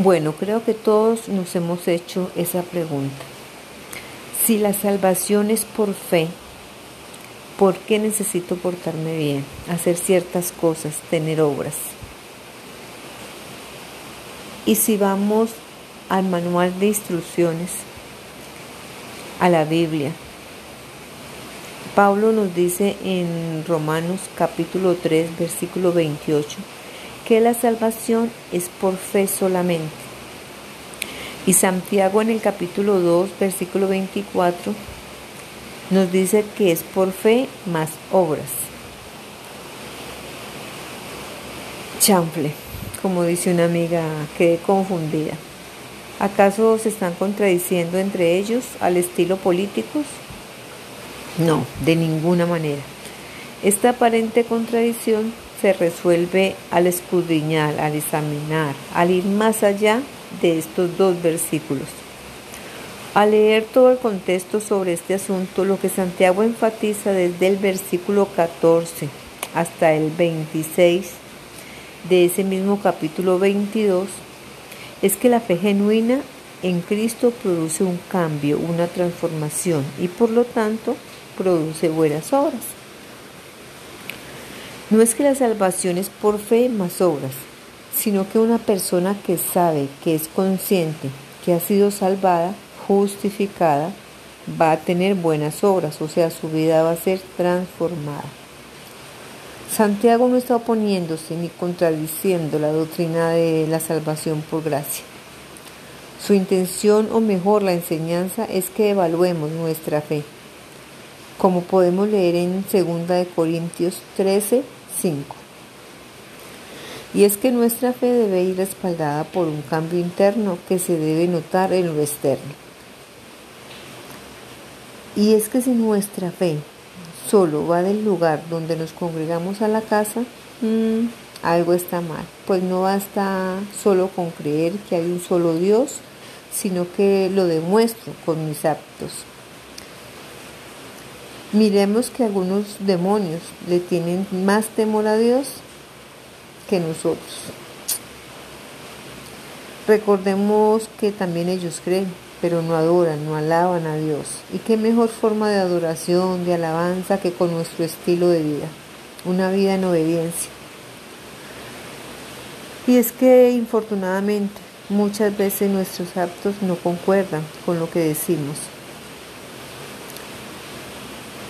Bueno, creo que todos nos hemos hecho esa pregunta. Si la salvación es por fe, ¿por qué necesito portarme bien, hacer ciertas cosas, tener obras? Y si vamos al manual de instrucciones, a la Biblia, Pablo nos dice en Romanos capítulo 3, versículo 28, que la salvación es por fe solamente. Y Santiago en el capítulo 2, versículo 24, nos dice que es por fe más obras. Chanfle, como dice una amiga, quedé confundida. ¿Acaso se están contradiciendo entre ellos al estilo políticos? No, de ninguna manera. Esta aparente contradicción se resuelve al escudriñar, al examinar, al ir más allá de estos dos versículos. Al leer todo el contexto sobre este asunto, lo que Santiago enfatiza desde el versículo 14 hasta el 26 de ese mismo capítulo 22 es que la fe genuina en Cristo produce un cambio, una transformación y por lo tanto produce buenas obras. No es que la salvación es por fe más obras, sino que una persona que sabe, que es consciente, que ha sido salvada, justificada, va a tener buenas obras, o sea, su vida va a ser transformada. Santiago no está oponiéndose ni contradiciendo la doctrina de la salvación por gracia. Su intención, o mejor la enseñanza, es que evaluemos nuestra fe, como podemos leer en 2 Corintios 13, 5. Y es que nuestra fe debe ir respaldada por un cambio interno que se debe notar en lo externo. Y es que si nuestra fe solo va del lugar donde nos congregamos a la casa, mm, algo está mal. Pues no basta solo con creer que hay un solo Dios, sino que lo demuestro con mis actos. Miremos que algunos demonios le tienen más temor a Dios que nosotros. Recordemos que también ellos creen, pero no adoran, no alaban a Dios. ¿Y qué mejor forma de adoración, de alabanza que con nuestro estilo de vida? Una vida en obediencia. Y es que infortunadamente muchas veces nuestros actos no concuerdan con lo que decimos.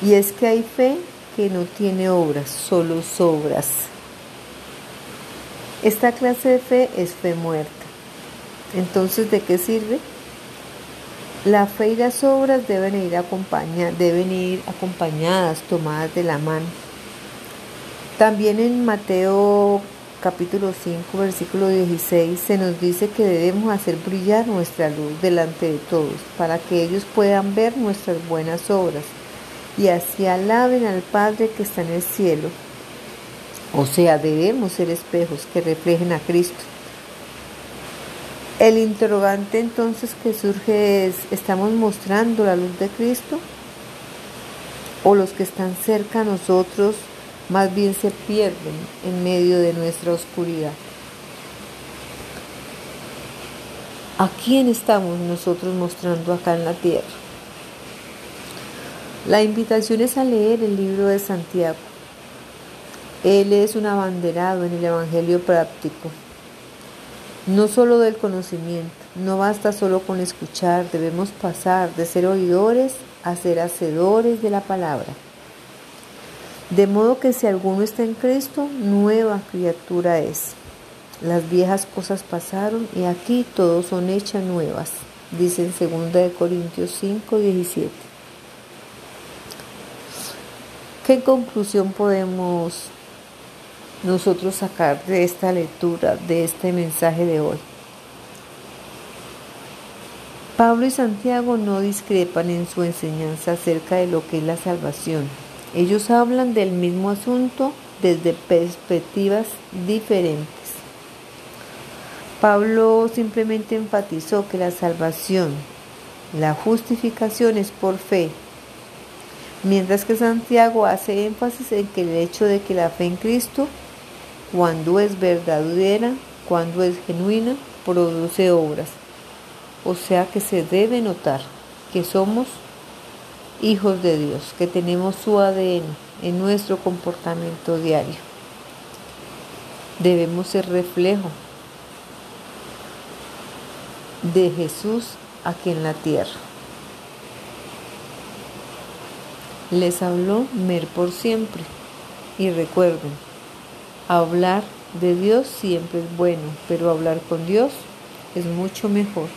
Y es que hay fe que no tiene obras, solo sobras. Esta clase de fe es fe muerta. Entonces, ¿de qué sirve? La fe y las obras deben ir, deben ir acompañadas, tomadas de la mano. También en Mateo capítulo 5, versículo 16, se nos dice que debemos hacer brillar nuestra luz delante de todos, para que ellos puedan ver nuestras buenas obras y así alaben al Padre que está en el cielo. O sea, debemos ser espejos que reflejen a Cristo. El interrogante entonces que surge es, ¿estamos mostrando la luz de Cristo? ¿O los que están cerca a nosotros más bien se pierden en medio de nuestra oscuridad? ¿A quién estamos nosotros mostrando acá en la tierra? La invitación es a leer el libro de Santiago. Él es un abanderado en el Evangelio práctico, no solo del conocimiento, no basta solo con escuchar, debemos pasar de ser oidores a ser hacedores de la palabra. De modo que si alguno está en Cristo, nueva criatura es. Las viejas cosas pasaron y aquí todos son hechas nuevas, dice en 2 Corintios 5, 17. ¿Qué conclusión podemos nosotros sacar de esta lectura, de este mensaje de hoy? Pablo y Santiago no discrepan en su enseñanza acerca de lo que es la salvación. Ellos hablan del mismo asunto desde perspectivas diferentes. Pablo simplemente enfatizó que la salvación, la justificación es por fe Mientras que Santiago hace énfasis en que el hecho de que la fe en Cristo, cuando es verdadera, cuando es genuina, produce obras. O sea que se debe notar que somos hijos de Dios, que tenemos su ADN en nuestro comportamiento diario. Debemos ser reflejo de Jesús aquí en la tierra. Les habló Mer por siempre y recuerden, hablar de Dios siempre es bueno, pero hablar con Dios es mucho mejor.